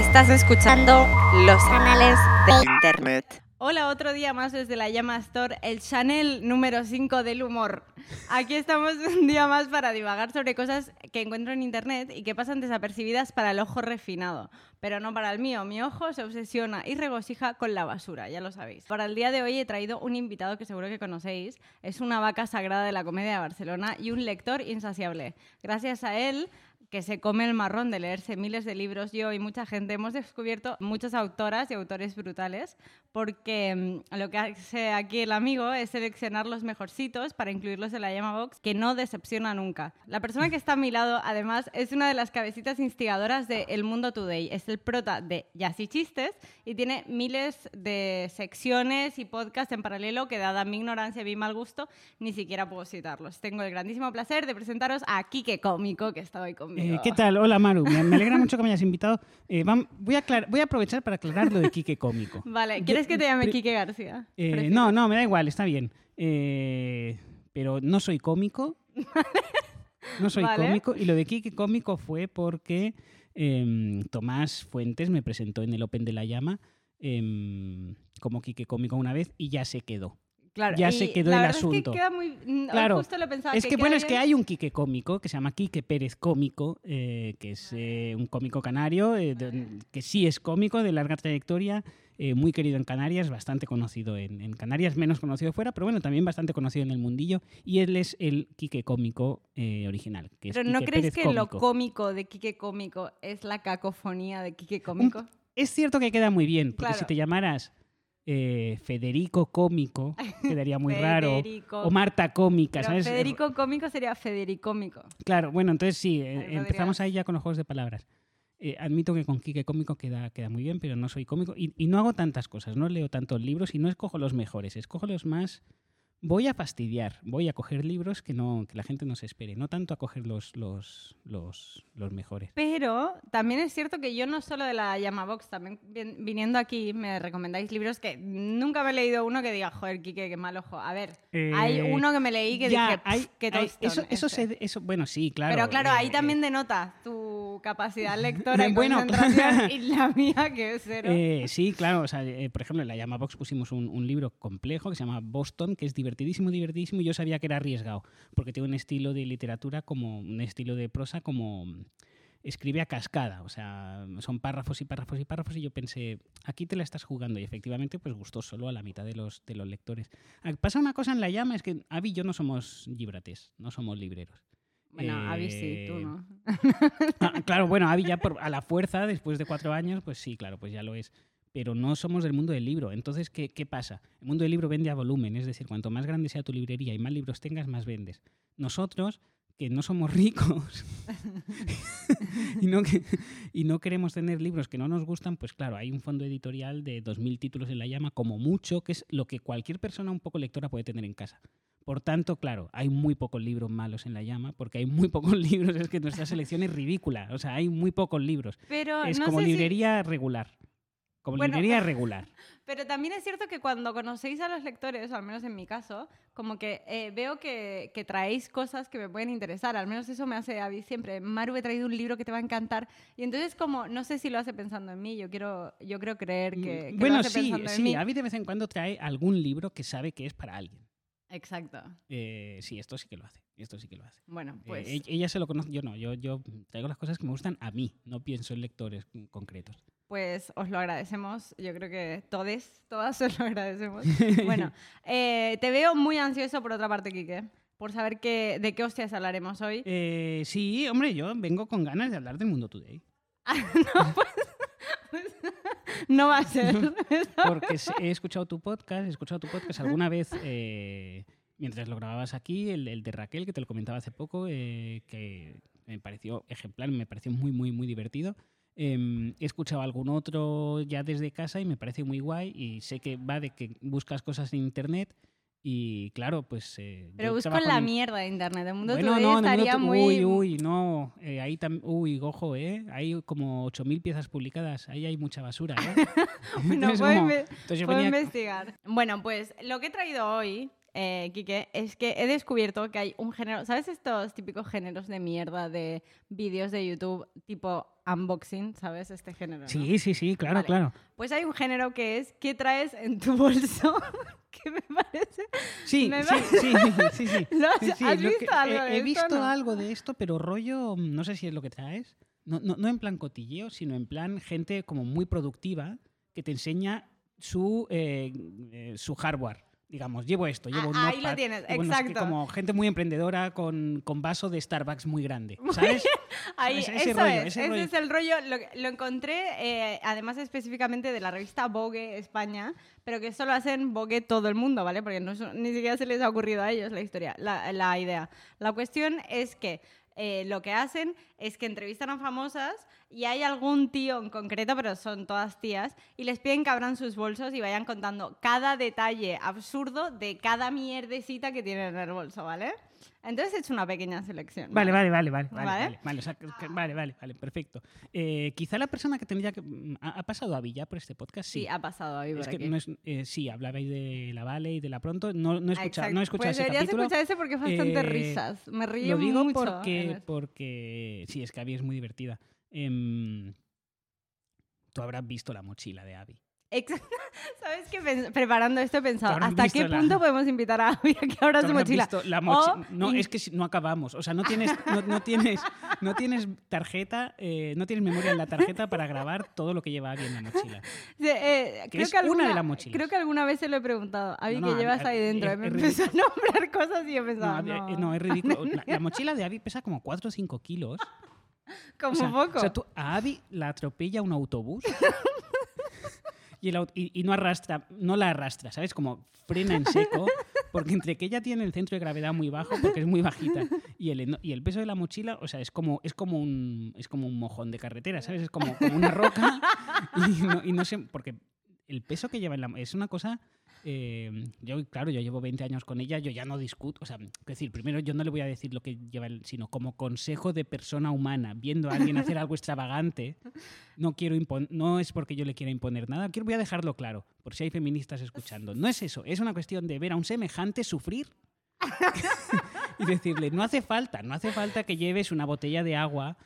Estás escuchando los canales de Internet. Hola, otro día más desde la Llama Store, el Chanel número 5 del humor. Aquí estamos un día más para divagar sobre cosas que encuentro en internet y que pasan desapercibidas para el ojo refinado, pero no para el mío. Mi ojo se obsesiona y regocija con la basura, ya lo sabéis. Para el día de hoy he traído un invitado que seguro que conocéis. Es una vaca sagrada de la comedia de Barcelona y un lector insaciable. Gracias a él que se come el marrón de leerse miles de libros, yo y mucha gente hemos descubierto muchas autoras y autores brutales, porque mm, lo que hace aquí el amigo es seleccionar los mejorcitos para incluirlos en la llama box, que no decepciona nunca. La persona que está a mi lado, además, es una de las cabecitas instigadoras de El Mundo Today. Es el prota de Jazz y Chistes y tiene miles de secciones y podcasts en paralelo que, dada mi ignorancia y mi mal gusto, ni siquiera puedo citarlos. Tengo el grandísimo placer de presentaros a Kike Cómico, que está hoy conmigo. Eh, ¿Qué tal? Hola Maru, me, me alegra mucho que me hayas invitado. Eh, vam- voy, a aclar- voy a aprovechar para aclarar lo de Quique Cómico. Vale, ¿quieres que te llame Kike García? Eh, no, no, me da igual, está bien. Eh, pero no soy cómico. No soy Vale. cómico. Y lo de Quique Cómico fue porque em, Tomás Fuentes me presentó en el Open de la Llama em, como Quique Cómico una vez y ya se quedó. Claro, ya se quedó la el asunto. Es que queda muy. mm, hoy Claro, justo lo pensaba, Es que, bueno, es que hay un Quique cómico que se llama Quique Pérez Cómico, eh, que es eh, un cómico canario, eh, de- que sí es cómico, de larga trayectoria, muy querido en Canarias, bastante conocido en, en Canarias, menos conocido fuera, pero bueno, también bastante conocido en el mundillo. Y él es el Quique cómico original. Que es Pero ¿no Quique crees Pérez que lo Cómico. de Kike Cómico es la cacofonía de Kike Cómico? Es cierto que queda muy bien, porque Claro. si te llamaras eh, Federico Cómico, quedaría muy raro. Federico. O Marta Cómica, Pero ¿sabes? Federico Cómico sería Federicómico. Claro, bueno, entonces sí, eh, empezamos ahí ya con los juegos de palabras. Eh, admito que con Quique Cómico queda, queda muy bien, pero no soy cómico y, y no hago tantas cosas, no leo tantos libros y no escojo los mejores, escojo los más... Voy a fastidiar, voy a coger libros que, no, que la gente no se espere, no tanto a coger los, los, los, los mejores. Pero también es cierto que yo no solo de la llama box, también vin- viniendo aquí me recomendáis libros que nunca me he leído uno que diga, joder, Kike, qué mal ojo. A ver, hay Eh, uno que me leí que ya, dije, "Pff, hay- qué hay- eso, eso, este". se- eso, bueno, sí, claro. Pero claro, ahí eh, también denota tu capacidad lectora y Bueno, concentración y la mía que es cero. Eh, sí, claro. O sea, eh, por ejemplo, en la Llama Box pusimos un, un libro complejo que se llama Boston, que es divertidísimo, divertidísimo. Y yo sabía que era arriesgado, porque tiene un estilo de literatura como un estilo de prosa como escribe a cascada. O sea, son párrafos y párrafos y párrafos. Y yo pensé, aquí te la estás jugando. Y efectivamente, pues gustó solo a la mitad de los, de los lectores. Ah, Pasa una cosa en la llama, es que Avi y yo no somos gibrates, no somos libreros. bueno, Avi sí, tú eh, no. Ah, claro, bueno, Avi ya por- a la fuerza, después de cuatro años, pues sí, claro, pues ya lo es. Pero no somos del mundo del libro. Entonces, ¿qué, qué pasa? El mundo del libro vende a volumen, es decir, cuanto más grande sea tu librería y más libros tengas, más vendes. Nosotros, que no somos ricos y, no que- y no queremos tener libros que no nos gustan, pues claro, hay un fondo editorial de 2.000 títulos en la llama, como mucho, que es lo que cualquier persona un poco lectora puede tener en casa. Por tanto, claro, hay muy pocos libros malos en la llama, porque hay muy pocos libros, es que nuestra selección es ridícula, o sea, hay muy pocos libros. Pero Es no como si- librería regular. Como Bueno, librería regular. Pero también es cierto que cuando conocéis a los lectores, o al menos en mi caso, como que eh, veo que, que traéis cosas que me pueden interesar. Al menos eso me hace a mí siempre. Maru, he traído un libro que te va a encantar. Y entonces, como, no sé si lo hace pensando en mí. Yo quiero, yo creo creer que, que lo bueno, hace sí, pensando en sí, mí. Avi de vez en cuando trae algún libro que sabe que es para alguien. Exacto. Eh, sí, esto sí que lo hace. Esto sí que lo hace. Bueno, Eh, pues... e- ella se lo conoce, yo no. Yo, yo traigo las cosas que me gustan a mí, no pienso en lectores concretos. Pues os lo agradecemos. Yo creo que todes, todas os lo agradecemos. Bueno, eh, te veo muy ansioso por otra parte, Quique, por saber qué, de qué hostias hablaremos hoy. Eh, sí, hombre, yo vengo con ganas de hablar del mundo today. No va a ser. Porque he escuchado tu podcast, he escuchado tu podcast alguna vez eh, mientras lo grababas aquí, el, el de Raquel, que te lo comentaba hace poco, eh, que me pareció ejemplar, me pareció muy, muy, muy divertido. Em, he escuchado algún otro ya desde casa y me parece muy guay y sé que va de que buscas cosas en internet y claro, pues... eh, Pero busco trabajo la en- mierda de internet. El mundo bueno, no, en estaría mundo- muy. Uy, uy, no. eh, ahí tam- Uy, ojo, ¿eh? Hay como 8.000 piezas publicadas. Ahí hay mucha basura, ¿eh? Entonces, puedo, como- entonces puedo venía- investigar. Bueno, pues lo que he traído hoy eh, Quique, es que he descubierto que hay un género, ¿sabes estos típicos géneros de mierda de vídeos de YouTube tipo unboxing, ¿sabes? Este género. ¿no? Sí, sí, sí, claro, Vale. claro. Pues hay un género que es ¿qué traes en tu bolso? que me parece... Sí, Me sí, sí, sí, sí. ¿Lo has- Sí, sí, visto que- algo he, de he esto, visto no? algo de esto, pero rollo, no sé si es lo que traes. No, no, no en plan cotilleo, sino en plan gente como muy productiva que te enseña su, eh, eh, su hardware. Digamos, llevo esto, llevo un Ah, ahí lo tienes, llevo exacto. como gente muy emprendedora con, con vaso de Starbucks muy grande, ¿sabes? Ahí, Ese- ese eso rollo, es, ese ese rollo. es el rollo. Lo, lo encontré, eh, además específicamente de la revista Vogue España, pero que solo hacen Vogue todo el mundo, ¿vale? Porque no, ni siquiera se les ha ocurrido a ellos la historia, la, la idea. La cuestión es que eh, lo que hacen es que entrevistan a famosas y hay algún tío en concreto, pero son todas tías, y les piden que abran sus bolsos y vayan contando cada detalle absurdo de cada mierdecita que tienen en el bolso, ¿vale? Entonces he hecho una pequeña selección. Vale, vale, vale, vale, vale, ¿Vale? vale, vale, o sea, vale, vale, vale, perfecto. Eh, quizá la persona que tendría que... mm, ¿Ha, ha pasado a Villa por este podcast? Sí, Sí. ha pasado ahí por Es que aquí. no es, eh, sí, hablabais de la Vale y de la Pronto. No, no he Ah, escuchado, exacto. no he escuchado pues ese deberías capítulo. escuchar ese porque es bastante Eh, risas. Me río Lo digo mucho. porque, eso. porque. Sí, es que Abby es muy divertida. Em, tú habrás visto la mochila de Abby. ¿Sabes qué? Pens- preparando esto he pensado, ¿hasta qué la- punto podemos invitar a Abby a que abra su mochila? visto la mochi- O no, es que no acabamos. O sea, no tienes, no, no tienes, no tienes tarjeta, eh, no tienes memoria en la tarjeta para grabar todo lo que lleva Abby en la mochila. Sí, eh, que creo es que alguna, una de las mochilas. Creo que alguna vez se lo he preguntado. Abby, No, no, ¿qué llevas ahí dentro? es- me es empezó a nombrar cosas y yo pensaba, no, eh, no, es ridículo. La, la mochila de Abby pesa como 4 o 5 kilos. como o sea, poco. O sea, tú, a Abby la atropella un autobús y, el y- y no arrastra, no la arrastra, ¿sabes? Como frena en seco, porque entre que ella tiene el centro de gravedad muy bajo, porque es muy bajita, y el, y el peso de la mochila, o sea, es como, es como, un, es como un mojón de carretera, ¿sabes? Es como, como una roca y no, y no sé, porque el peso que lleva en la... Es una cosa... eh, yo, claro, yo llevo 20 años con ella, yo ya no discuto, o sea, es decir, primero yo no le voy a decir lo que lleva, sino como consejo de persona humana, viendo a alguien hacer algo extravagante, no quiero no es porque yo le quiera imponer nada, quiero voy a dejarlo claro, por si hay feministas escuchando. No es eso, es una cuestión de ver a un semejante sufrir y decirle, no hace falta, no hace falta que lleves una botella de agua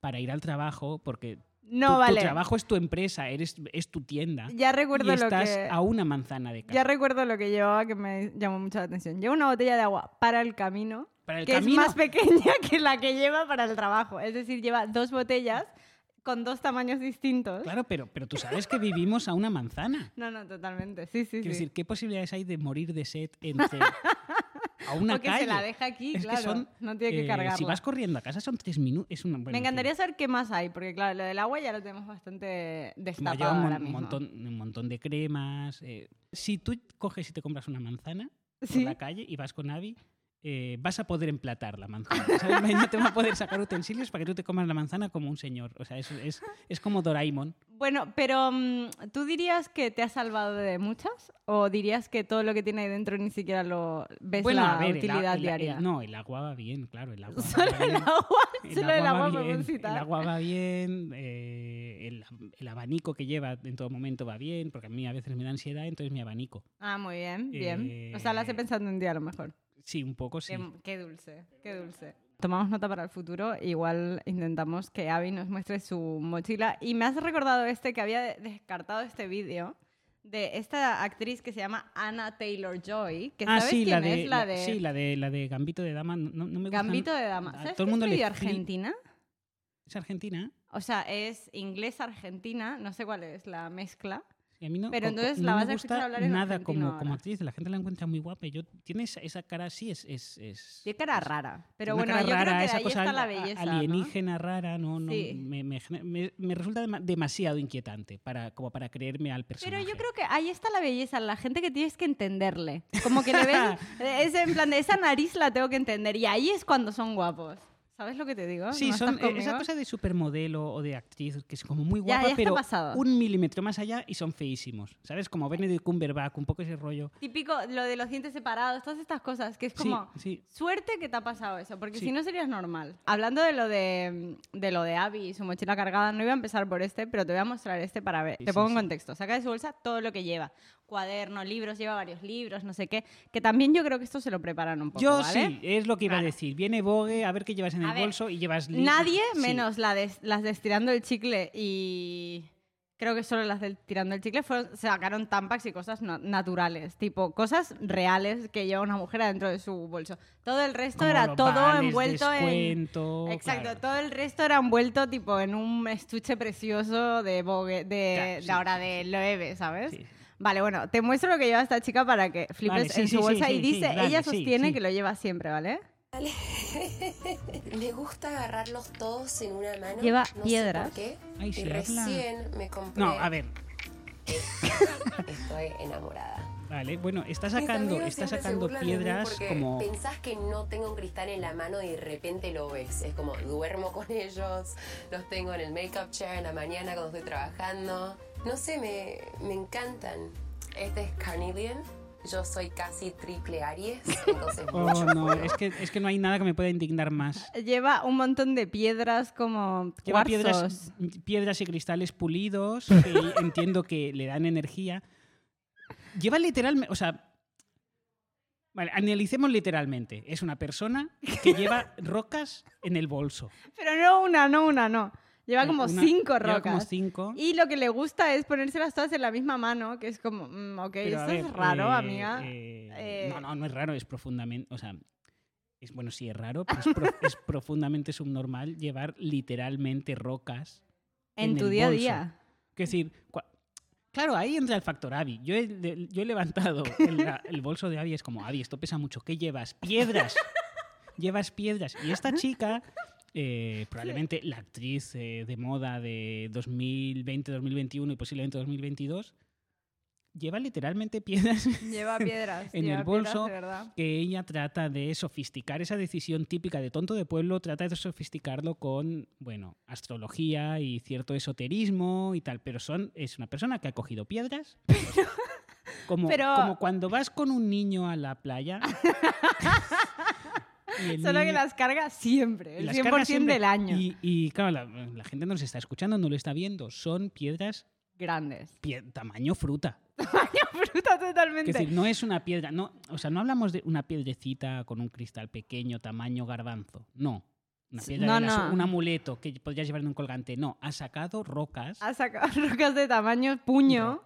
para ir al trabajo, porque no, tu, tu vale. trabajo es tu empresa, eres, es tu tienda. Ya recuerdo y lo estás que... a una manzana de casa. Ya recuerdo lo que llevaba que me llamó mucho la atención. Lleva una botella de agua para el camino, Para el que camino. es más pequeña que la que lleva para el trabajo. Es decir, lleva dos botellas con dos tamaños distintos. Claro, pero, pero tú sabes que vivimos a una manzana. No, no, totalmente. Sí, sí, Quiero sí. decir, ¿qué posibilidades hay de morir de sed entre a una Porque calle? se la deja aquí, Es que claro. son, no tiene que eh, cargarla. Si vas corriendo a casa son tres minutos. Es una, bueno, Me en encantaría saber qué más hay, porque claro, lo del agua ya lo tenemos bastante destapado lleva un, mon- ahora mismo. montón, un montón de cremas. eh. Si tú coges y te compras una manzana por Sí. la calle y vas con Abby, eh, vas a poder emplatar la manzana. ¿sabes? No te va a poder sacar utensilios para que tú te comas la manzana como un señor. O sea, es, es, es como Doraemon. Bueno, pero mm, ¿tú dirías que te has salvado de muchas? ¿O dirías que todo lo que tiene ahí dentro ni siquiera lo ves bueno, la a ver, utilidad el- el- diaria? no, el agua va bien, claro. El agua va Solo el agua, El solo el agua va bien, el agua va bien, eh, el, abanico que lleva en todo momento va bien, porque a mí a veces me da ansiedad, entonces mi abanico. Ah, muy bien, bien. O sea, la Eh, estoy pensando un día a lo mejor. Sí, un poco sí. Qué, qué dulce, qué dulce. Tomamos nota para el futuro, igual intentamos que Abby nos muestre su mochila. Y me has recordado este que había de- descartado este vídeo de esta actriz que se llama Anna Taylor Joy, que ah, sabes sí, quién la de, es la de sí, la de la de Gambito de Dama. No, no me gusta. Gambito de Dama. a ¿Sabes todo el mundo es medio argentina? Es argentina. O sea, es inglés-argentina, no sé cuál es la mezcla. A mí no, Pero entonces no la me vas a escuchar gusta hablar en nada como, ahora. como actriz. La gente la encuentra muy guapa. Yo, tiene esa, esa cara así, es. es, es Tiene cara rara. Pero bueno, yo rara, creo que de ahí está la belleza. ¿no? alienígena rara, no, no Sí. me, me, me- me resulta dema- demasiado inquietante para, como para creerme al personaje. Pero yo creo que ahí está la belleza, la gente que tienes que entenderle. Como que le ves, es en plan de esa nariz la tengo que entender y ahí es cuando son guapos. ¿Sabes lo que te digo? Sí, ¿No son eh, esa cosa de supermodelo o de actriz que es como muy guapa, ya pero pasado. un milímetro más allá y son feísimos. ¿Sabes? Como Benedict Cumberbatch, un poco ese rollo. Típico lo de los dientes separados, todas estas cosas, que es como Sí, sí. suerte que te ha pasado eso, porque Sí. si no serías normal. Hablando de lo de, de lo de Abby y su mochila cargada, no iba a empezar por este, pero te voy a mostrar este para ver. Te pongo en contexto. Saca de su bolsa todo lo que lleva. Cuaderno, libros, lleva varios libros, no sé qué. Que también yo creo que esto se lo preparan un poco, Yo ¿vale? sí, es lo que iba a decir. Viene Vogue a ver qué llevas en A el ver, bolso y llevas li- Nadie sí. menos la de, las de estirando el chicle y creo que solo las del tirando el chicle fueron, sacaron tampax y cosas no- naturales, tipo cosas reales que lleva una mujer adentro de su bolso. Todo el resto Como era todo vales, envuelto en... Exacto, claro. todo el resto era envuelto tipo en un estuche precioso de Vogue, de, Claro, de sí. ahora de Loewe, ¿sabes? Sí. Vale, bueno, te muestro lo que lleva esta chica para que flipes Vale, sí, en su sí, bolsa sí, y sí, dice, ella sostiene sí. que lo lleva siempre, ¿vale? Me gusta agarrarlos todos en una mano. Lleva no sé por piedras. qué, Ay, y recién me compré. No, a ver, Estoy enamorada. Vale. Bueno, está sacando, está sacando piedras como. Pensás que no tengo un cristal en la mano y de repente lo ves. Es como duermo con ellos, los tengo en el make-up chair en la mañana cuando estoy trabajando. No sé, me, me encantan. Este es Carnelian. Yo soy casi triple Aries, entonces Oh, no, es que, es que no hay nada que me pueda indignar más. Lleva un montón de piedras como Lleva cuarzos. piedras, piedras y cristales pulidos, que entiendo que le dan energía. Lleva literalmente, o sea, vale, analicemos literalmente. Es una persona que lleva rocas en el bolso. Pero no una, no una, no. Lleva como Una- cinco lleva rocas. como cinco. Y lo que le gusta es ponérselas todas en la misma mano, que es como, mm, ok, Pero, esto es raro, eh, amiga. eh, Eh, No, no, no es raro, es profundamente. O sea, es, bueno, sí es raro, pero es, pro- es profundamente subnormal llevar literalmente rocas. en en tu el día a día. Es decir, claro, ahí entra el factor Avi. Yo he, de- yo he levantado el, bolso de Avi, es como, Avi, esto pesa mucho. ¿Qué llevas? Piedras. llevas piedras. Y esta chica, eh, probablemente la actriz eh, de moda de 2020, 2021 y posiblemente 2022, lleva literalmente piedras Lleva piedras. En lleva el bolso. que ella trata de sofisticar esa decisión típica de tonto de pueblo, trata de sofisticarlo con, bueno, astrología y cierto esoterismo y tal, pero son, es una persona que ha cogido piedras. Como, Pero- como cuando vas con un niño a la playa. Solo que las carga siempre, el las 100% carga siempre. del año. Y, y, claro, la, la gente no nos está escuchando, no lo está viendo. Son piedras Grandes. pie- tamaño fruta. Fruta totalmente. Es decir, no es una piedra, no, o sea, no hablamos de una piedrecita con un cristal pequeño, tamaño garbanzo, no. Una piedra no, de las- no. un amuleto que podrías llevar en un colgante, no. Ha sacado rocas Ha sacado rocas de tamaño puño.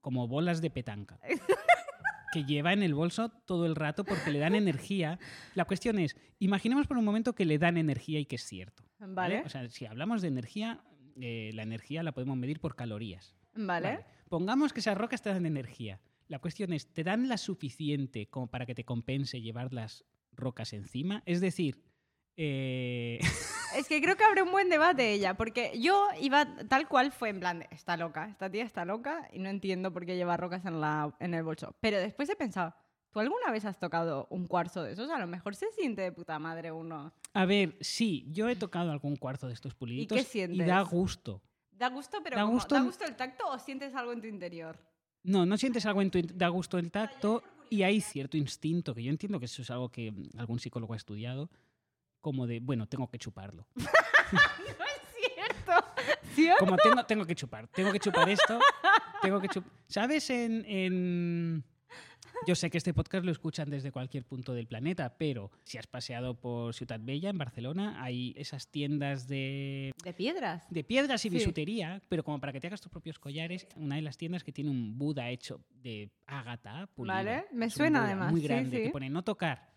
como bolas de petanca. que lleva en el bolso todo el rato porque le dan energía. La cuestión es, imaginemos por un momento que le dan energía y que es cierto. Vale. O sea, si hablamos de energía, eh, la energía la podemos medir por calorías. Vale. Pongamos que esas rocas te dan energía. La cuestión es, ¿te dan la suficiente como para que te compense llevar las rocas encima? Es decir, eh, Es que creo que habrá un buen debate ella, porque yo iba tal cual fue en plan de, está loca, esta tía está loca y no entiendo por qué lleva rocas en, la, en el bolso. Pero después he pensado, ¿tú alguna vez has tocado un cuarzo de esos? A lo mejor se siente de puta madre uno. a ver, sí, yo he tocado algún cuarzo de estos puliditos qué sientes? da gusto. ¿Da gusto, pero Da como- gusto ¿da gusto el tacto o sientes algo en tu interior? No, no sientes algo en tu, da gusto el tacto y hay cierto instinto, que yo entiendo que eso es algo que mm, algún psicólogo ha estudiado, como de, bueno, tengo que chuparlo. No es cierto. ¿Sí o Como tengo, tengo que chupar, tengo que chupar esto, tengo que chupar. ¿Sabes? En, en- Yo sé que este podcast lo escuchan desde cualquier punto del planeta, pero si has paseado por Ciudad Bella, en Barcelona, hay esas tiendas de, De piedras. de piedras y Sí. bisutería, pero como para que te hagas tus propios collares, una de las tiendas que tiene un Buda hecho de ágata pulido. Vale, me suena además, Muy sí, grande, sí. que pone no tocar.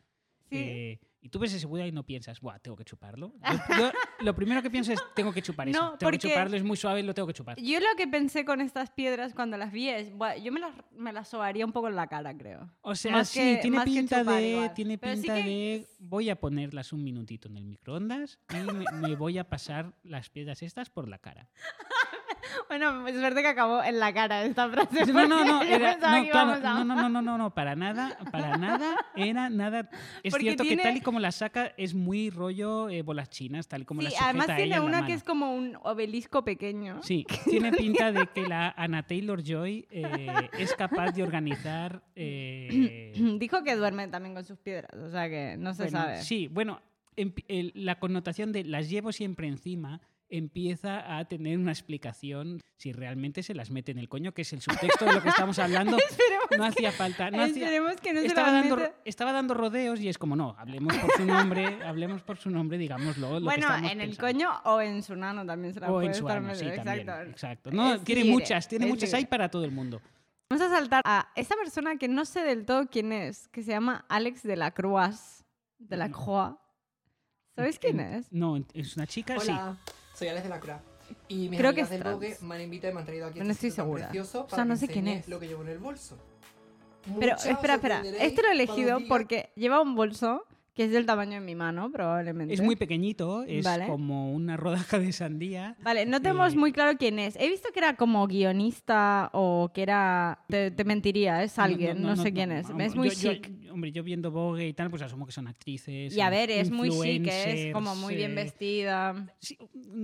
Sí. Eh, y tú ves ese Buda y no piensas, Buah, tengo que chuparlo. Yo- yo lo primero que pienso es, tengo que chupar eso. No, tengo que chuparlo, es muy suave, lo tengo que chupar. Yo lo que pensé con estas piedras cuando las vi es, "Buah, yo me las, me las sobaría un poco en la cara, creo. O sea, Más sí, que- tiene pinta de, igual. tiene Pero sí pinta que- de, voy a ponerlas un minutito en el microondas y me, me voy a pasar las piedras estas por la cara. Bueno, es verdad que acabó en la cara esta frase. No, no, no, era, no, claro, a- no, no, no, no, no, no, para nada, para nada, era nada. Es Porque cierto tiene- que tal y como la saca es muy rollo eh, bolas chinas, tal y como Sí, las sujeta además tiene en la una que mano. es como un obelisco pequeño. Sí, tiene pinta de que la Ana Taylor Joy eh, es capaz de organizar. eh, Dijo que duerme también con sus piedras, o sea que no se Bueno, sabe. Sí, bueno, en el- la connotación de las llevo siempre encima empieza a tener una explicación si realmente se las mete en el coño, que es el subtexto de lo que estamos hablando. no hacía falta. No hacía- Esperemos que no se estaba, dando, meta- estaba dando rodeos y es como, no, hablemos por su nombre, hablemos por su nombre, digámoslo. Lo Bueno, en el pensando. coño o en su nano también se la O puede en su estar ano, sí, también. Exacto. Exacto. No, Es tiene libre, muchas, tiene muchas libre. hay para todo el mundo. Vamos a saltar a esa persona que no sé del todo quién es, que se llama Alex de la Croix. De la Croix. ¿Sabes quién es? No, es una chica, sí. Soy Alex de la Cra. Y mis Creo que amigas es del trans. Vogue me han invitado y me han traído aquí no este estoy sitio tan segura. precioso O sea, no que sé quién enseñe es. lo que llevo en el bolso. Pero espera, os espera. sorprenderéis Este lo he cuando elegido diga- porque lleva un bolso que es del tamaño de mi mano, probablemente. Es muy pequeñito, es Vale. como una rodaja de sandía. Vale, no tenemos Eh, muy claro quién es. He visto que era como guionista o que era... Te, te mentiría, es alguien, no, sé quién es. es muy yo- yo- chic. hombre, yo viendo Vogue y tal, pues asumo que son actrices. y a ver, es muy chic, es como muy bien vestida. sí,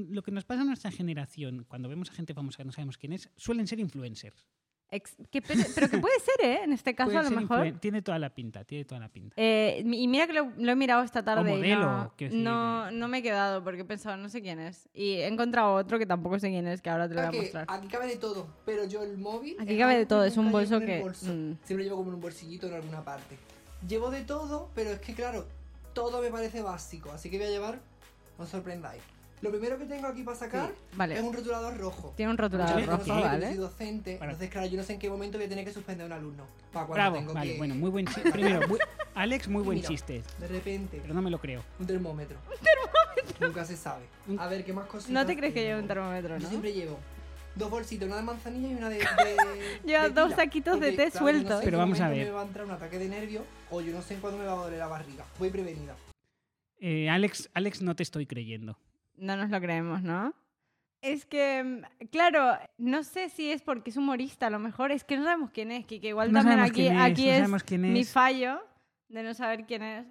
lo que nos pasa a nuestra generación, cuando vemos a gente famosa que no sabemos quién es, suelen ser influencers. Ex- que pe- pero que puede ser, ¿eh? En este caso, Pueden a lo mejor. influen- Tiene toda la pinta, tiene toda la pinta. Eh, y mira que lo, lo he mirado esta tarde. y modelo, no, decir, no, no me he quedado porque he pensado, no sé quién es. Y he encontrado otro que tampoco sé quién es, que ahora te lo voy a mostrar. aquí cabe de todo, pero yo el móvil. Aquí es cabe de todo, es un bolso que, bolso. mm. Siempre llevo como en un bolsillito en alguna parte. Llevo de todo, pero es que claro, todo me parece básico, así que voy a llevar, no os sorprendáis. Lo primero que tengo aquí para sacar Sí, vale. es un rotulador rojo. Tiene un rotulador no rojo, que yo ¿vale? soy docente, entonces claro, yo no sé en qué momento voy a tener que suspender a un alumno. Para cuando Bravo, tengo vale, que- bueno, muy buen chiste. Primero, muy- Alex, muy buen Mira. chiste, De repente, pero no me lo creo. un termómetro. Un termómetro. Nunca se sabe. A ver, ¿qué más cositas? No te crees que lleve un termómetro, Yo ¿no? siempre llevo dos bolsitos, una de manzanilla y una de. de Lleva de dos saquitos de té claro, yo no sueltos. sé Pero vamos a ver. me va a entrar un ataque de nervio o yo no sé en cuándo me va a doler la barriga. Voy prevenida. Eh, Alex, Alex, no te estoy creyendo. No nos lo creemos, ¿no? Es que, mm, claro, no sé si es porque es humorista, a lo mejor es que no sabemos quién es, que igual No también aquí, quién es, aquí no es, quién mi es. fallo de no saber quién es.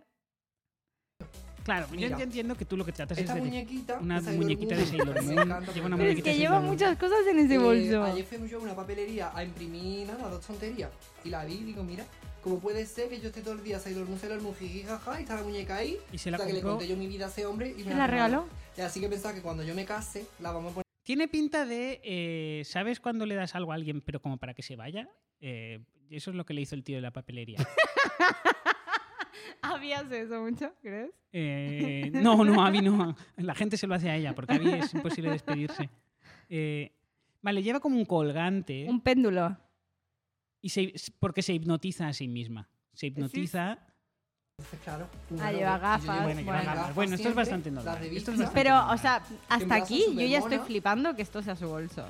Claro, yo, Mira. yo entiendo que tú lo que tratas Esta es de... muñequita. una muñequita de Sailor Moon, lleva una Pero es muñequita que lleva muchas cosas en ese Eh, bolso. ayer fui yo a una papelería a imprimir nada, dos tonterías. Y la vi y digo, mira, ¿cómo puede ser que yo esté todo el día Sailor Moon, Sailor Moon, jiji, jaja, y está la muñeca ahí? Y se la o sea, que le compró. conté yo mi vida a ese hombre y me ¿Te la regaló? Y así que pensaba que cuando yo me case, la vamos a poner. Tiene pinta de, eh, ¿sabes cuando le das algo a alguien pero como para que se vaya? Eh, eso es lo que le hizo el tío de la papelería. ¿Habías eso mucho, crees? Eh, no, no, Abby no. La gente se lo hace a ella porque Abby es imposible despedirse. Eh, vale, lleva como un colgante Un péndulo. Y se- porque se hipnotiza a sí misma. Se hipnotiza. Entonces, claro. Ah, lleva gafas, Bueno, lleva bueno. gafas. Bueno, esto es bastante normal. Esto es bastante Pero, normal. o sea, hasta aquí yo ya estoy flipando que esto sea su bolso.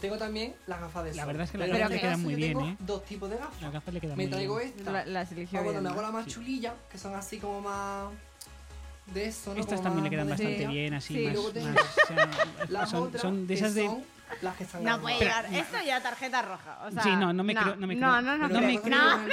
Tengo también las gafas de sol. La verdad es que las Pero gafas le quedan muy bien, ¿eh? dos tipos de gafas. Las gafas le quedan Me muy traigo bien. esta. La- las eligió Ah, bueno, bien, me hago la más Sí. chulilla, que son así como más de eso, ¿no? Estas Como también le quedan bastante bien, así Sí. más. Más, o sea, Las son, de esas de. Son las que están No puede llegar. Esto ya tarjeta roja. O sea, Sí, no, no me creo- no me No, creo. no, no, me creo. no. No,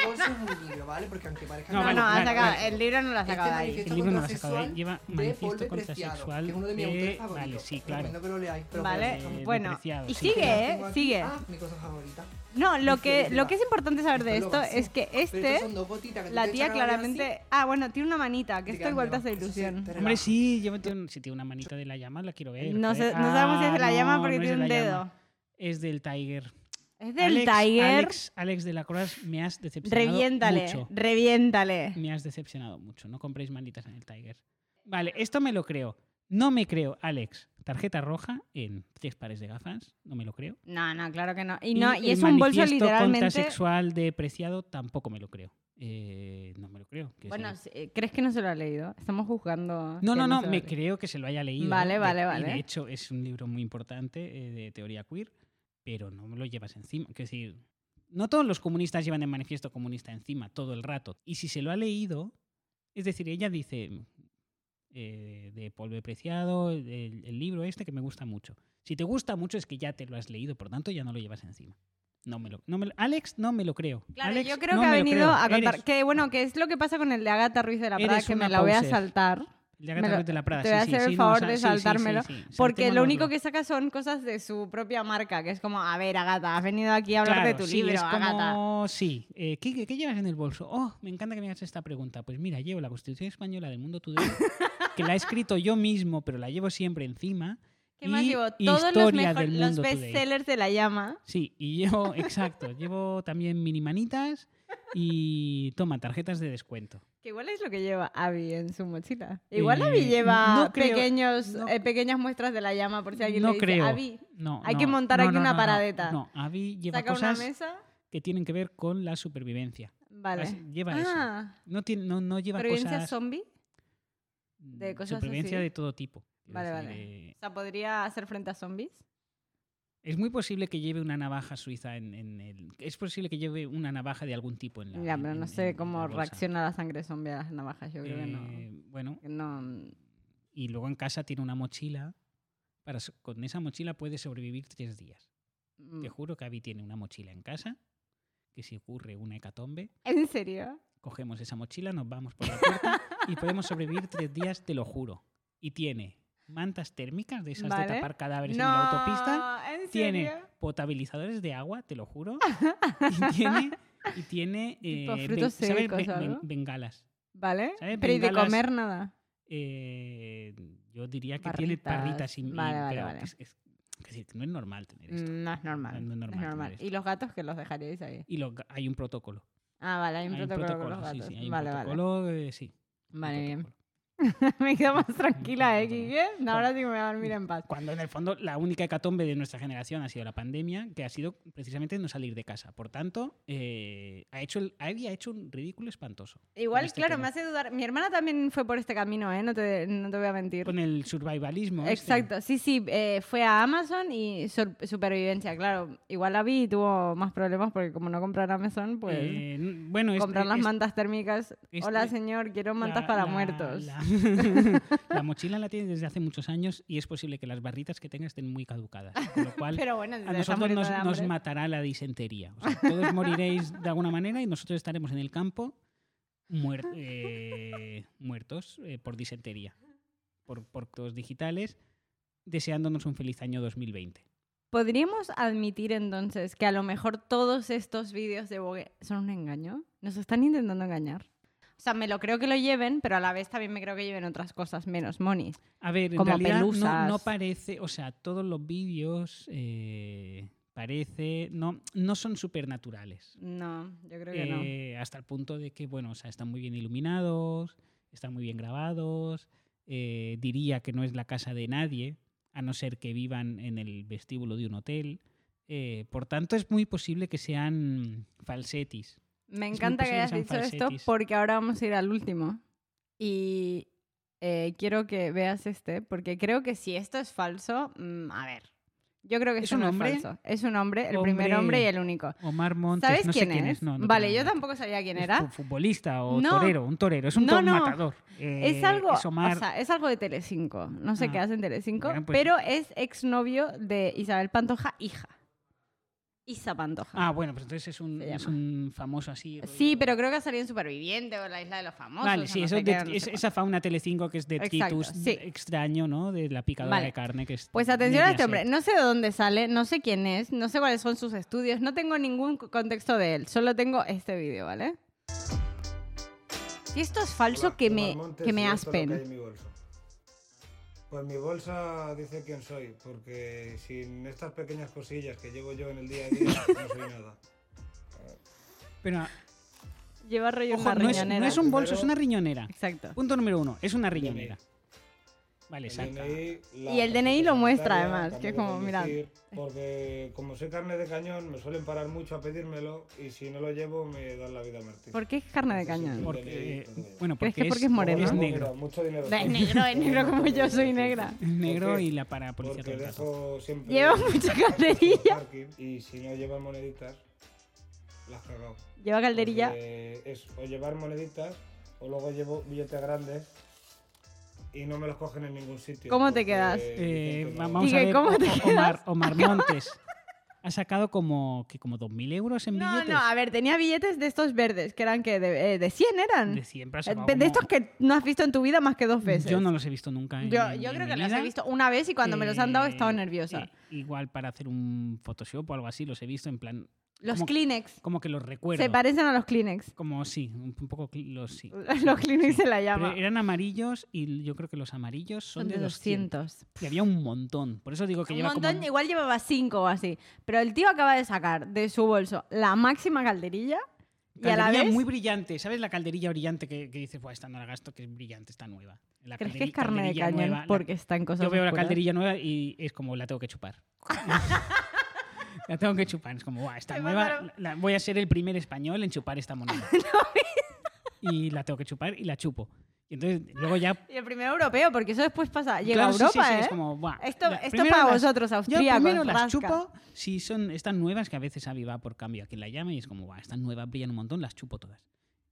No, vale, no, ha vale, sacado- vale. el libro no lo ha Este sacado de ahí. manifiesto El libro no lo ha sacado ahí. Lleva de manifiesto contrasexual Preciado, que es uno de mis de- autores favoritos. vale, sí, claro. Recomiendo que lo leáis. pero Vale, bueno. Preciado, Y sí. sigue, ¿eh? Sigue. Ah, mi cosa favorita. No, lo que, lo que es importante saber de Esto es que este, son dos gotitas que tú la tía claramente... Ah, bueno, tiene una manita, que esto igual te hace ilusión. Hombre, sí, yo tengo, si tiene una manita de la llama, la quiero ver. No, sé, no sabemos si es de la Ah, llama porque no es tiene un dedo. llama. Es del Tiger. Es del Alex, Tiger. Alex, Alex de la Croix, me has decepcionado Reviéntale, mucho. reviéntale. Me has decepcionado mucho. No compréis manitas en el Tiger. Vale, esto me lo creo. No me creo, Alex. Tarjeta roja en tres pares de gafas. No me lo creo. No, no, claro que no. Y, no, y es un bolso literalmente... contrasexual de Preciado tampoco me lo creo. Eh, no me lo creo. que Bueno, sea- sí, ¿crees que no se lo ha leído? Estamos juzgando... No, no, no, me creo que se lo haya leído. Vale, de- vale, Y vale. de hecho es un libro muy importante eh, de teoría queer, pero no me lo llevas encima. Es decir, no todos los comunistas llevan el manifiesto comunista encima todo el rato. Y si se lo ha leído, es decir, ella dice eh, de Polvo Preciado, el, el libro este que me gusta mucho. Si te gusta mucho es que ya te lo has leído, por tanto ya no lo llevas encima. No me lo, no me lo- Alex no me lo creo. Claro, Alex, yo creo no que ha venido a contar... Eres- Que bueno, que es lo que pasa con el de Agatha Ruiz de la Prada, que me la voy a saltar. el de Agatha me lo- Ruiz de la Prada, te voy a sí, hacer el sí, favor de saltármelo, sí, Porque lo único que saca son cosas de su propia marca, que es como, a ver, Agatha, has venido aquí a hablar de tu libro, es Agatha. como, sí. Eh, ¿qué, qué llevas en el bolso? Oh, me encanta que me hagas esta pregunta. Pues mira, llevo la Constitución Española del Mundo Today, que la he escrito yo mismo, pero la llevo siempre encima. ¿Qué más y llevo? Todos los, mejor- los bestsellers de la llama. Sí, y llevo, exacto, llevo también minimanitas y toma, tarjetas de descuento. Que igual es lo que lleva Abby en su mochila. Igual Eh, Abby lleva no creo- pequeños, no- eh, pequeñas muestras de la llama por si alguien no le dice, creo. Abby, No, hay que montar aquí una paradeta. No, Abby lleva saca cosas una mesa. que tienen que ver con la supervivencia. Vale. Las- lleva eso. ah, No, tiene, no, no lleva ¿supervivencia cosas... zombie? De mm, cosas supervivencia así. de todo tipo. Vale, decir, vale. O sea, ¿podría hacer frente a zombies? es muy posible que lleve una navaja suiza en, en el... Es posible que lleve una navaja de algún tipo en la Ya, pero en- no sé cómo la reacciona la sangre zombie a las navajas. Yo creo que no. Eh, Bueno, que no. y luego en casa tiene una mochila. Para, con esa mochila puede sobrevivir tres días. mm. Te juro que Abby tiene una mochila en casa, que si ocurre una hecatombe, ¿En serio? Cogemos esa mochila, nos vamos por la puerta y podemos sobrevivir tres días, te lo juro. Y tiene mantas térmicas de esas Vale. de tapar cadáveres no, en la autopista. ¿en Tiene serio? potabilizadores de agua, te lo juro. y tiene, y tiene eh, frutos ben- ¿sabes? secos, ben- algo. bengalas. ¿Vale? ¿sabes? Pero ¿y de comer nada? Eh, yo diría que tiene parritas y, Vale, vale, pero vale. es- es- no es normal tener esto. No es normal. No es No es normal normal. ¿Y los gatos que los dejaríais ahí? Y lo- hay un protocolo. Ah, vale, hay un Hay protocolo, con los sí, gatos. sí, hay un vale, vale. protocolo, eh, sí. Vale, bien. me quedo más tranquila, ¿eh. Kike? Ahora sí me voy a dormir en paz. Cuando en el fondo la única hecatombe de nuestra generación ha sido la pandemia, que ha sido precisamente no salir de casa. Por tanto, eh, ha hecho el, Abby ha hecho un ridículo espantoso. Igual, este claro, tema. me hace dudar. Mi hermana también fue por este camino, ¿eh? No te, no te voy a mentir. Con el survivalismo. este. Exacto, sí, sí, eh, fue a Amazon y sur- supervivencia, claro. Igual la vi y tuvo más problemas porque como no comprar Amazon, pues Eh, bueno, este- comprar las mantas térmicas. Hola señor, quiero mantas la- para la- muertos. La, la mochila la tiene desde hace muchos años y es posible que las barritas que tenga estén muy caducadas. Con lo cual, Pero bueno, a nosotros nos, matará la disentería. O sea, todos moriréis de alguna manera y nosotros estaremos en el campo muer- eh, muertos eh, por disentería, por, por todos digitales, deseándonos un feliz año 2020. ¿Podríamos admitir entonces que a lo mejor todos estos vídeos de Vogue son un engaño? ¿Nos están intentando engañar? O sea, me lo creo que lo lleven, pero a la vez también me creo que lleven otras cosas menos monis. A ver, en Como realidad no, parece, o sea, todos los vídeos eh, parece, no, no son supernaturales. No, yo creo que no. Eh, hasta el punto de que, bueno, o sea, están muy bien iluminados, están muy bien grabados. eh, diría que no es la casa de nadie, a no ser que vivan en el vestíbulo de un hotel. eh, por tanto, es muy posible que sean falsetis. Me encanta que hayas dicho esto porque ahora vamos a ir al último. Y eh, quiero que veas este, porque creo que si esto es falso, mm, a ver. Yo creo que ¿Es esto un no hombre? es falso. Es un hombre, el primer hombre y el único. Omar Montes, ¿Sabes no quién, sé quién es? es. no, no vale, yo tampoco sabía quién Es era. fu- futbolista o torero, un torero, es un to- matador. Es Eh, algo, es Omar- o sea, es algo de Telecinco. No sé Ah. qué hace en Telecinco, Bueno, pues- pero es exnovio de Isabel Pantoja, hija. Isa Pantoja. Ah, bueno, pues entonces es un, es un famoso así. sí, rollo- pero creo que ha salido en Superviviente o La Isla de los Famosos. Vale, sí, no eso de- es- esa fauna Telecinco que es de Exacto, Titus sí. extraño, ¿no? De la picadora Vale. de carne que es Pues atención a este hombre. No sé de dónde sale, no sé quién es, no sé cuáles son sus estudios, no tengo ningún co- contexto de él. Solo tengo este vídeo, ¿vale? Si esto es falso, Hola, que me, que me aspen. En mi bolsa. Pues mi bolsa dice quién soy, porque sin estas pequeñas cosillas que llevo yo en el día a día, no soy nada. Pero, Lleva rollo ojo, una no es, riñonera. no es un bolso, es una riñonera. Exacto. Punto número uno, es una riñonera. Vale, El saca. DNI, la Y el DNI tarjeta lo muestra, además, que es como, mirad. conducir, Porque como soy carne de cañón, me suelen parar mucho a pedírmelo y si no lo llevo me dan la vida a Martín. ¿Por qué es carne de cañón? Porque, DNI, eh, bueno, ¿Crees porque que porque es moreno? Es negro. mira, mucho dinero. Es negro, es negro como yo soy negra. Es negro y la para policía Porque todo el rato. Lleva mucha calderilla. parking Y si no llevan moneditas, las cagado. Lleva calderilla. Es o llevar moneditas o luego llevo billetes grandes y no me los cogen en ningún sitio. ¿Cómo te quedas? Eh, no- vamos a ver, ¿cómo O- te O- Omar, Omar Montes ha sacado como, que como 2.000 euros en No, billetes. no, a ver, tenía billetes de estos verdes, que eran que de, eh, de 100 eran. De siempre ha Eh, de como- estos que no has visto en tu vida más que dos veces. Yo no los he visto nunca. en- Yo, yo en creo mi que los he visto una vez y cuando me los han dado he estado Eh, nerviosa. eh, igual para hacer un Photoshop o algo así los he visto en plan Los como, Kleenex. como que los recuerdo. Se parecen a los Kleenex. Como sí, un, un poco los sí. Los Kleenex Sí. se la Pero llama. eran amarillos y yo creo que los amarillos son, Son de 200. Y había un montón. Por eso digo que Un lleva montón, como... igual llevaba 5 o así. Pero el tío acaba de sacar de su bolso la máxima calderilla y a la vez... muy brillante. ¿Sabes la calderilla brillante que, que dices, esta no la gasto, que es brillante, está nueva? La ¿Crees que es carne de cañón nueva, la- porque está en cosas Yo veo la calderilla nueva y es como la tengo que chupar. la tengo que chupar. Es como, "Buah, está Ay, nueva. La- voy a ser el primer español en chupar esta moneda. y la tengo que chupar y la chupo. Y entonces luego ya. Y el primer europeo, porque eso después pasa. Llega Claro, a sí, Europa, sí, sí, ¿eh? es como, "Buah, Esto, la- esto primero para las- vosotros, Yo austríacos. primero las rasca. chupo si son, están nuevas, que a veces Avi va por cambio aquí en la llama y es como, "Buah, están nuevas, brillan un montón, las chupo todas.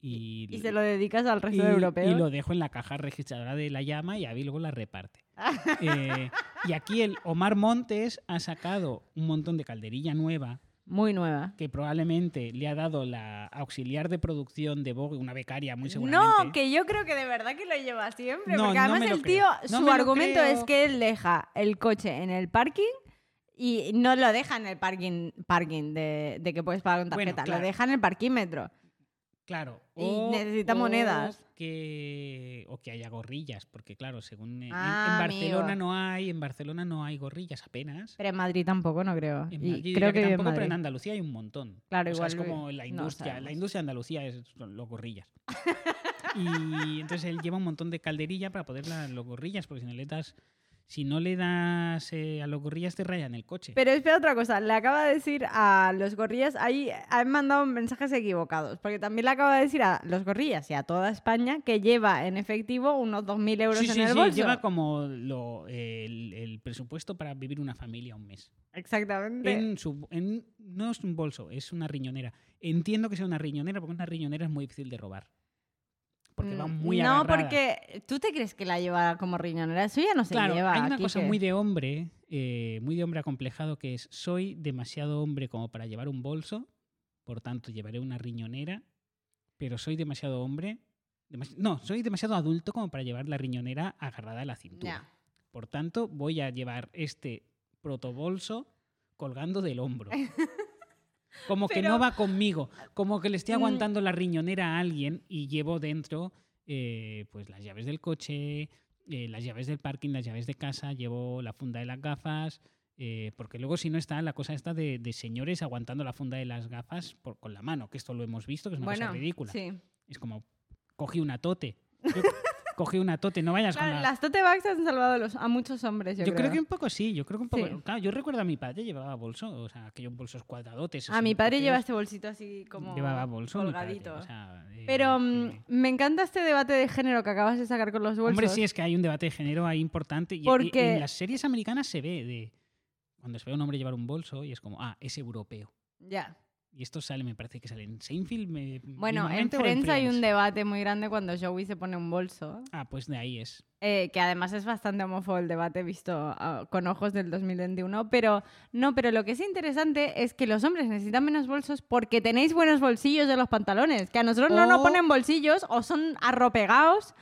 Y, Y se lo dedicas al resto de y- europeos. y lo dejo en la caja registradora de la llama y Avi luego la reparte. Eh, y aquí el Omar Montes ha sacado un montón de calderilla nueva Muy nueva. que probablemente le ha dado la auxiliar de producción de Vogue, una becaria muy seguramente. No, que yo creo que de verdad que lo lleva siempre. No, porque además el creo. tío, No su argumento es que él deja el coche en el parking y no lo deja en el parking, parking de, de que puedes pagar con Bueno, tarjeta, claro. lo deja en el parquímetro. Claro. Y necesita monedas. Que, o que haya gorrillas, porque claro, según... en- en, Ah, Barcelona amigo. no hay, en Barcelona no hay gorrillas apenas. Pero en Madrid tampoco, no creo. En y Madrid creo que, que, en tampoco, pero en. Andalucía hay un montón. Claro, O sea, es igual como la no industria. la industria de Andalucía es son los gorrillas. y entonces él lleva un montón de calderilla para poder dar los gorrillas, porque si no le das, si no le das eh, a los gorrillas te rayan el coche. Pero espera otra cosa, le acaba de decir a los gorrillas, ahí han mandado mensajes equivocados, porque también le acaba de decir a los gorrillas y a toda España que lleva en efectivo unos 2.000 euros sí, en sí, el sí, bolso. lleva como lo- el, el presupuesto para vivir una familia un mes. Exactamente. En su, en- no es un bolso, es una riñonera. Entiendo que sea una riñonera porque una riñonera es muy difícil de robar. Porque va Mm, muy No, agarrada. porque tú te crees que la lleva como riñonera, eso ya no se Claro, lleva. hay una cosa Quique. muy de hombre, eh, muy de hombre acomplejado, que es soy demasiado hombre como para llevar un bolso, por tanto llevaré una riñonera, pero soy demasiado hombre, demasi- no, soy demasiado adulto como para llevar la riñonera agarrada a la cintura. Por tanto, voy a llevar este protobolso colgando del hombro. Como que no va conmigo, como que le estoy Mm. aguantando la riñonera a alguien y llevo dentro eh, pues las llaves del coche, eh, las llaves del parking, las llaves de casa, llevo la funda de las gafas, eh, porque luego si no está la cosa esta de, de señores aguantando la funda de las gafas por, con la mano, que esto lo hemos visto, que es una Bueno, cosa ridícula. sí. Es como, cogí una tote. Yo- cogí una tote, no vayas Claro, con la... Las tote bags han salvado a, los- a muchos hombres, yo, Yo creo. que un poco sí, yo creo que un poco. Sí. Claro, yo recuerdo a mi padre llevaba bolso, o sea, aquellos bolsos cuadradotes. A mi padre lleva este bolsito así como Llevaba bolso, mi padre, colgadito. o sea, eh, Pero mm, eh, me encanta este debate de género que acabas de sacar con los bolsos. Hombre, sí, es que hay un debate de género ahí importante. Y, y- y Porque- en las series americanas se ve de. Cuando se ve a un hombre llevar un bolso y es como, ah, es europeo. Ya. Y esto sale, me parece que sale en Seinfeld. me- Bueno, en Friends hay un debate muy grande cuando Joey se pone un bolso. Ah, pues de ahí es. eh, que además es bastante homófobo el debate visto ah, con ojos del 2021, pero no, pero lo que es interesante es que los hombres necesitan menos bolsos porque tenéis buenos bolsillos de los pantalones, que a nosotros no nos ponen bolsillos o son arropegados.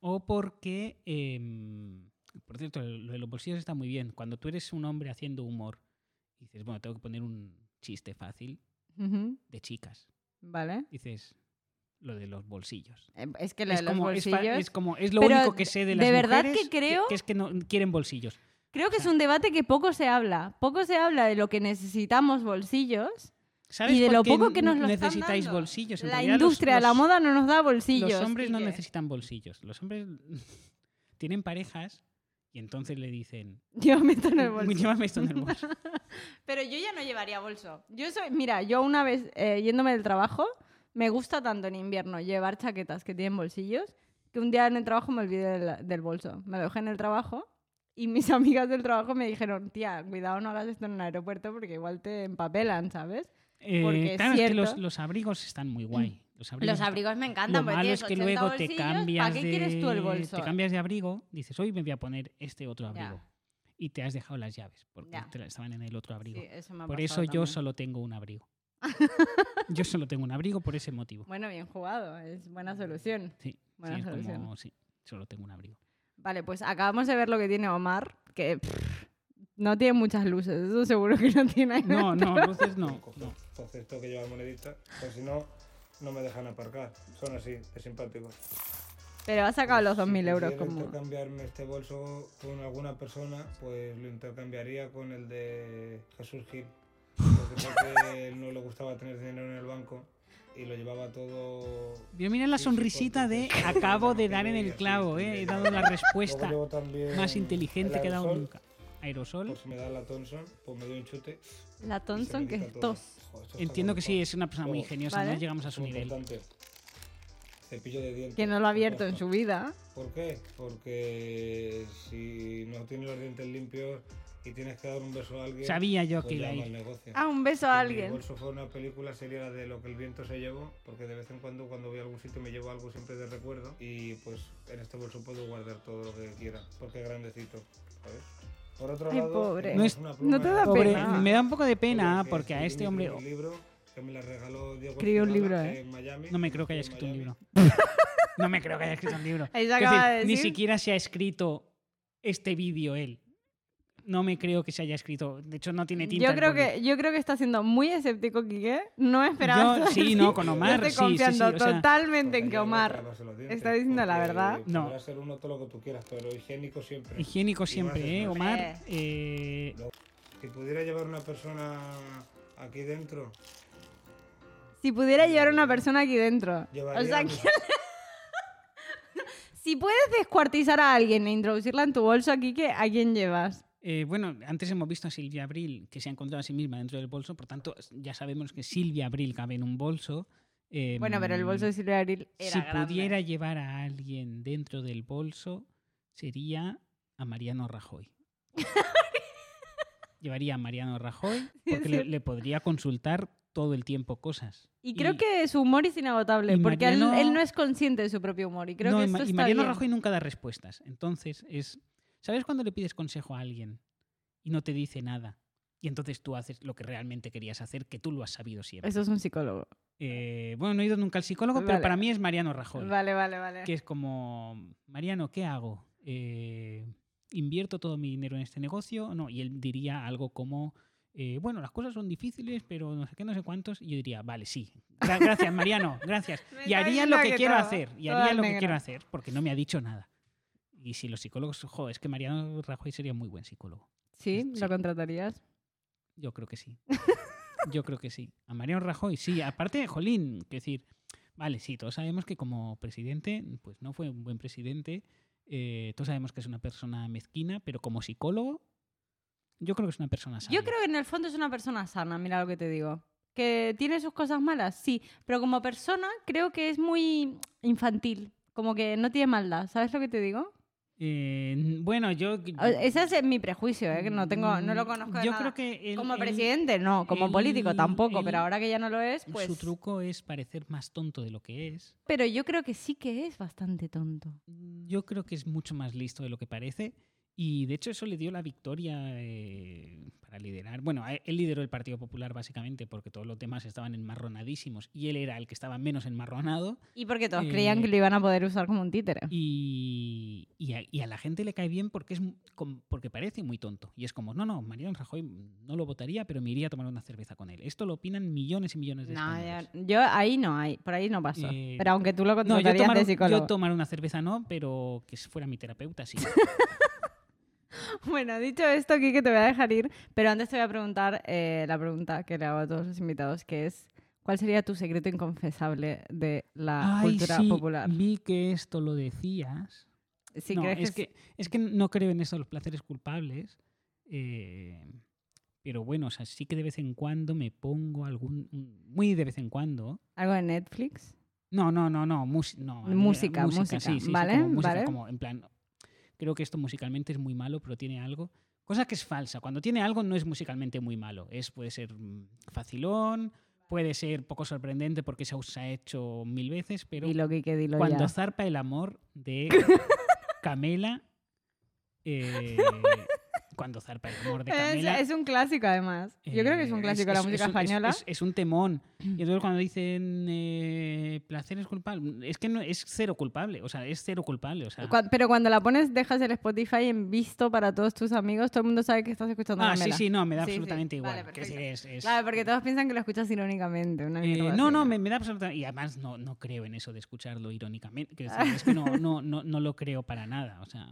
O porque. em, por cierto, lo de los bolsillos está muy bien. Cuando tú eres un hombre haciendo humor, dices, bueno, tengo que poner un chiste fácil De chicas. Vale. Dices lo de los bolsillos. Eh, Es que lo Es de los como, es, fa- bolsillos... es como es lo Pero único que sé de las de verdad mujeres que creo- que, es que no quieren bolsillos. Creo que es un debate que poco se habla. Poco se habla de lo que necesitamos bolsillos ¿Sabes y de lo poco que nos lo están necesitáis dando? bolsillos? En La los- industria de la los- moda no nos da bolsillos. Los hombres no necesitan bolsillos. Los hombres tienen parejas y entonces le dicen, Llévame esto en el bolso. llévame esto en el bolso. Pero yo ya no llevaría bolso. Yo soy, mira, yo una vez eh, yéndome del trabajo, me gusta tanto en invierno llevar chaquetas que tienen bolsillos, que un día en el trabajo me olvidé del, del bolso. Me lo dejé en el trabajo y mis amigas del trabajo me dijeron, tía, cuidado, no hagas esto en un aeropuerto porque igual te empapelan, ¿sabes? Eh, Porque claro, es que los, los abrigos están muy guay. Los abrigos, Los están- abrigos me Lo encantan porque malo es que 80 luego te cambias ¿Para qué de quieres tú el bolso? te cambias de abrigo, dices, hoy me voy a poner este otro Ya. abrigo. Y te has dejado las llaves porque Ya. te la- estaban en el otro abrigo. Sí, eso me ha por eso yo solo tengo un abrigo. yo solo tengo un abrigo por ese motivo. Bueno, bien jugado, es buena solución. Sí, buena sí, es solución. como, sí, solo tengo un abrigo. Vale, pues acabamos de ver lo que tiene Omar, que pff, no tiene muchas luces, eso seguro que no tiene. No, no, luces no. no. Entonces tengo que llevar moneditas, pues si no, no me dejan aparcar. Son así, de simpáticos. Pero has sacado los Si 2.000 euros pudiera como... intercambiarme este bolso con alguna persona, pues lo intercambiaría con el de Jesús Gil. Porque sé que él no le gustaba tener dinero en el banco y lo llevaba todo... Pero mira la sonrisita de porque- acabo de dar en el clavo, ¿eh? he dado la respuesta más inteligente el que he dado nunca. Aerosol. Si me da la Thompson, pues me doy un chute. La Thompson que es tos. Joder, Entiendo que sí, es una persona muy ingeniosa, Vale. no llegamos a su muy nivel. importante, Cepillo de dientes. Que no lo ha abierto en su vida. ¿Por qué? Porque si no tienes los dientes limpios y tienes que dar un beso a alguien, Sabía yo pues que iba a ir. Ah, un beso a Si Mi alguien. bolso fue una película, sería la de lo que el viento se llevó, porque de vez en cuando cuando voy a algún sitio me llevo algo siempre de recuerdo y pues en este bolso puedo guardar todo lo que quiera, porque es grandecito, ¿sabes? Por otro Ay, lado, pobre. No una es- no te da Pobre, pena. me da un poco de pena Oye, porque a este hombre... primer libro que me la regaló Diego Escribió un libro, ¿eh? en Miami, No me creo que haya escrito un libro. No me creo que haya escrito un libro. Ahí se Quiero acaba decir, de Ni siquiera se ha escrito este vídeo él. No me creo que se haya escrito. De hecho, no tiene tinta. Yo creo que yo creo que está siendo muy escéptico, Quique. No esperaba. Yo- sí, no, con Yo Omar, Estoy sí, sí, confiando sí, o sea- totalmente en que Omar está diciendo la verdad. No. Podrá ser uno todo lo que tú quieras, pero higiénico siempre. Higiénico siempre, ¿eh. Omar? Eh, Si pudiera llevar una persona aquí dentro, Si pudiera llevar a una persona aquí dentro. llevaría O sea, que- si puedes descuartizar a alguien e introducirla en tu bolso aquí, ¿qué- ¿a quién llevas? Eh, bueno, antes hemos visto a Silvia Abril, que se ha encontrado a sí misma dentro del bolso, por tanto, ya sabemos que Silvia Abril cabe en un bolso. eh, Bueno, pero el bolso de Silvia Abril era Si grande. pudiera llevar a alguien dentro del bolso, sería a Mariano Rajoy. Llevaría a Mariano Rajoy porque le, le podría consultar todo el tiempo cosas. Y creo que su humor es inagotable, porque él- Mariano- él, no es consciente de su propio humor. Y creo No, que esto está Mariano bien. Rajoy nunca da respuestas. Entonces, es. ¿Sabes cuando le pides consejo a alguien y no te dice nada? Y entonces tú haces lo que realmente querías hacer, que tú lo has sabido siempre. Eso es un psicólogo. Eh, bueno, no he ido nunca al psicólogo, pero para mí es Mariano Rajoy. Vale, vale, vale. que es como, Mariano, ¿qué hago? Eh, ¿Invierto todo mi dinero en este negocio? No, y él diría algo como, eh, bueno, las cosas son difíciles, pero no sé qué, no sé cuántos. Y yo diría, vale, sí. Gra- gracias, Mariano, gracias. Y haría lo que que quiero todo, hacer. Y haría lo que negro. quiero hacer, porque no me ha dicho nada. Y si los psicólogos, jo, es que Mariano Rajoy sería muy buen psicólogo. ¿Sí? Sí. ¿Lo contratarías? Yo creo que sí. Yo creo que sí. A Mariano Rajoy, sí. Aparte, Jolín, quiero decir, vale, sí, todos sabemos que como presidente, pues no fue un buen presidente. eh, todos sabemos que es una persona mezquina, pero como psicólogo, yo creo que es una persona sana. Yo creo que en el fondo es una persona sana, mira lo que te digo. ¿Que tiene sus cosas malas? Sí, pero como persona creo que es muy infantil, como que no tiene maldad, ¿sabes lo que te digo? Eh, bueno, yo. O- Ese es mi prejuicio, ¿eh? que no tengo, no lo conozco de Yo nada. creo que. él- como él- presidente, no, como él- político tampoco, pero ahora que ya no lo es, pues... Su truco es parecer más tonto de lo que es. Pero yo creo que sí que es bastante tonto. Yo creo que es mucho más listo de lo que parece. Y de hecho eso le dio la victoria eh, para liderar. Bueno, él lideró el Partido Popular básicamente porque todos los demás estaban enmarronadísimos y él era el que estaba menos enmarronado. Y porque todos Eh, creían que lo iban a poder usar como un títere. Y, y a, y a la gente le cae bien porque, es, porque parece muy tonto. Y es como, no, no, Mariano Rajoy no lo votaría, pero me iría a tomar una cerveza con él. Esto lo opinan millones y millones de No, españoles. yo, ahí no hay, por ahí no pasó. Eh, pero aunque tú lo No, yo contratarías tomar, de psicólogo. yo tomar una cerveza no, pero que fuera mi terapeuta sí. Bueno, dicho esto, Kike, te voy a dejar ir, pero antes te voy a preguntar eh, la pregunta que le hago a todos los invitados, que es, ¿cuál sería tu secreto inconfesable de la Ay, cultura sí, popular? Vi que esto lo decías. Si no, crees es, que, que, es que no creo en esto de los placeres culpables. eh, pero bueno, o sea, sí que de vez en cuando me pongo algún. Muy de vez en cuando. algo de Netflix, No, no, no, no. Música, música, sí, sí, sí, ¿vale? como música, ¿vale? como en plan. Creo que esto musicalmente es muy malo, pero tiene algo. Cosa que es falsa. Cuando tiene algo no es musicalmente muy malo. Es, puede ser mm, facilón, puede ser poco sorprendente porque se ha- hecho mil veces, pero Dilo, Kike, dilo cuando ya. zarpa el amor de Camela, eh, Cuando zarpa el amor de Es, Camela. es un clásico, además. Yo creo que es un eh, clásico de la es- música es es- española. Es, es un temón. Y entonces cuando dicen eh, placer es culpable, es que no es cero culpable. O sea, es cero culpable. O sea, Cua- Pero cuando la pones, dejas el Spotify en visto para todos tus amigos, todo el mundo sabe que estás escuchando ah, sí, Camela. sí, no, me da Sí, sí. absolutamente igual. Vale, es- es- Claro, porque todos piensan que lo escuchas irónicamente. una Eh, no, no, me, me da absolutamente. Y además no, no creo en eso de escucharlo irónicamente. Decir, es que no, no, no, no lo creo para nada. O sea,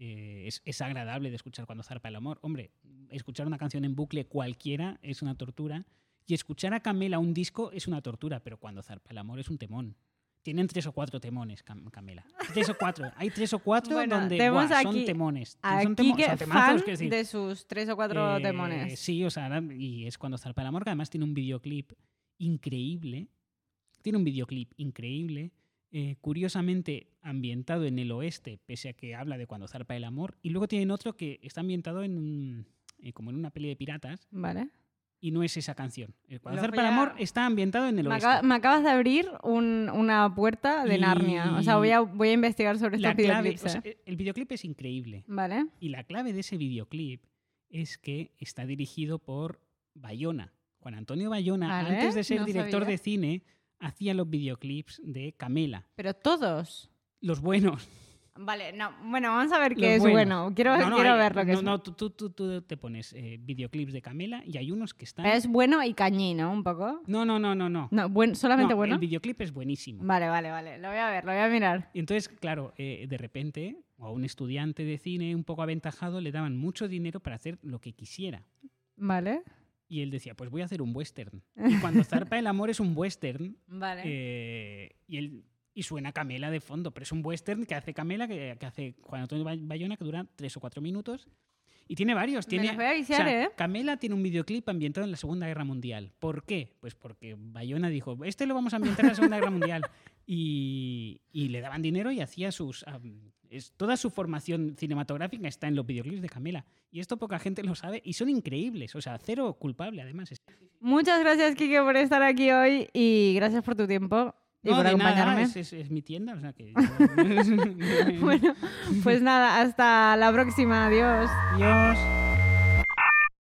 eh, es, es agradable de escuchar cuando zarpa el amor. Hombre, escuchar una canción en bucle cualquiera es una tortura. Y escuchar a Camela un disco es una tortura, pero cuando zarpa el amor es un temón. Tienen tres o cuatro temones, Cam- Camela. Tres o cuatro. Hay tres o cuatro Bueno, donde buah, son aquí temones. A son temo- Quique, son temazos, fan quiero decir. de sus tres o cuatro Eh, temones. Sí, o sea, y es cuando zarpa el amor, que además tiene un videoclip increíble. Tiene un videoclip increíble, eh, curiosamente ambientado en el oeste, pese a que habla de cuando zarpa el amor. Y luego tienen otro que está ambientado en un- eh, como en una peli de piratas Vale. y no es esa canción. Cuando zarpa el amor está ambientado en el Me, oeste. acaba- me acabas de abrir un- una puerta de Y- Narnia. O sea, voy a, voy a investigar sobre La estos clave, videoclips. o sea, el videoclip es increíble. Vale. Y la clave de ese videoclip es que está dirigido por Bayona. Juan Antonio Bayona, Vale, antes de ser no director sabía. de cine, hacía los videoclips de Camela. Pero todos. Los buenos. Vale, no. Bueno, vamos a ver los qué es buenos. bueno. Quiero, No, no, quiero hay- ver lo que no, es. no, tú, tú- tú- tú te pones eh, videoclips de Camela y hay unos que están. Es bueno y cañino, un poco. No, no, no, no, no. No, buen- solamente No, bueno. El videoclip es buenísimo. Vale, vale, vale. Lo voy a ver, lo voy a mirar. Y Entonces, claro, eh, de repente, a un estudiante de cine un poco aventajado le daban mucho dinero para hacer lo que quisiera. Vale. Y él decía, pues voy a hacer un western. Y cuando zarpa el amor es un western, Vale. eh, y, él, y suena Camela de fondo, pero es un western que hace Camela, que, que hace Juan Antonio Bay- Bayona, que dura tres o cuatro minutos. Y tiene varios. Tiene, los voy a o viciar, sea, ¿eh? Camela tiene un videoclip ambientado en la Segunda Guerra Mundial. ¿Por qué? Pues porque Bayona dijo, este lo vamos a ambientar en la Segunda Guerra Mundial. Y, y le daban dinero y hacía sus... es, toda su formación cinematográfica está en los videoclips de Camela. Y esto poca gente lo sabe y son increíbles. O sea, cero culpable además. Muchas gracias, Kike, por estar aquí hoy y gracias por tu tiempo No, por acompañarme. es, es- es mi tienda. O sea que... Bueno, pues nada, hasta la próxima. Adiós. Adiós.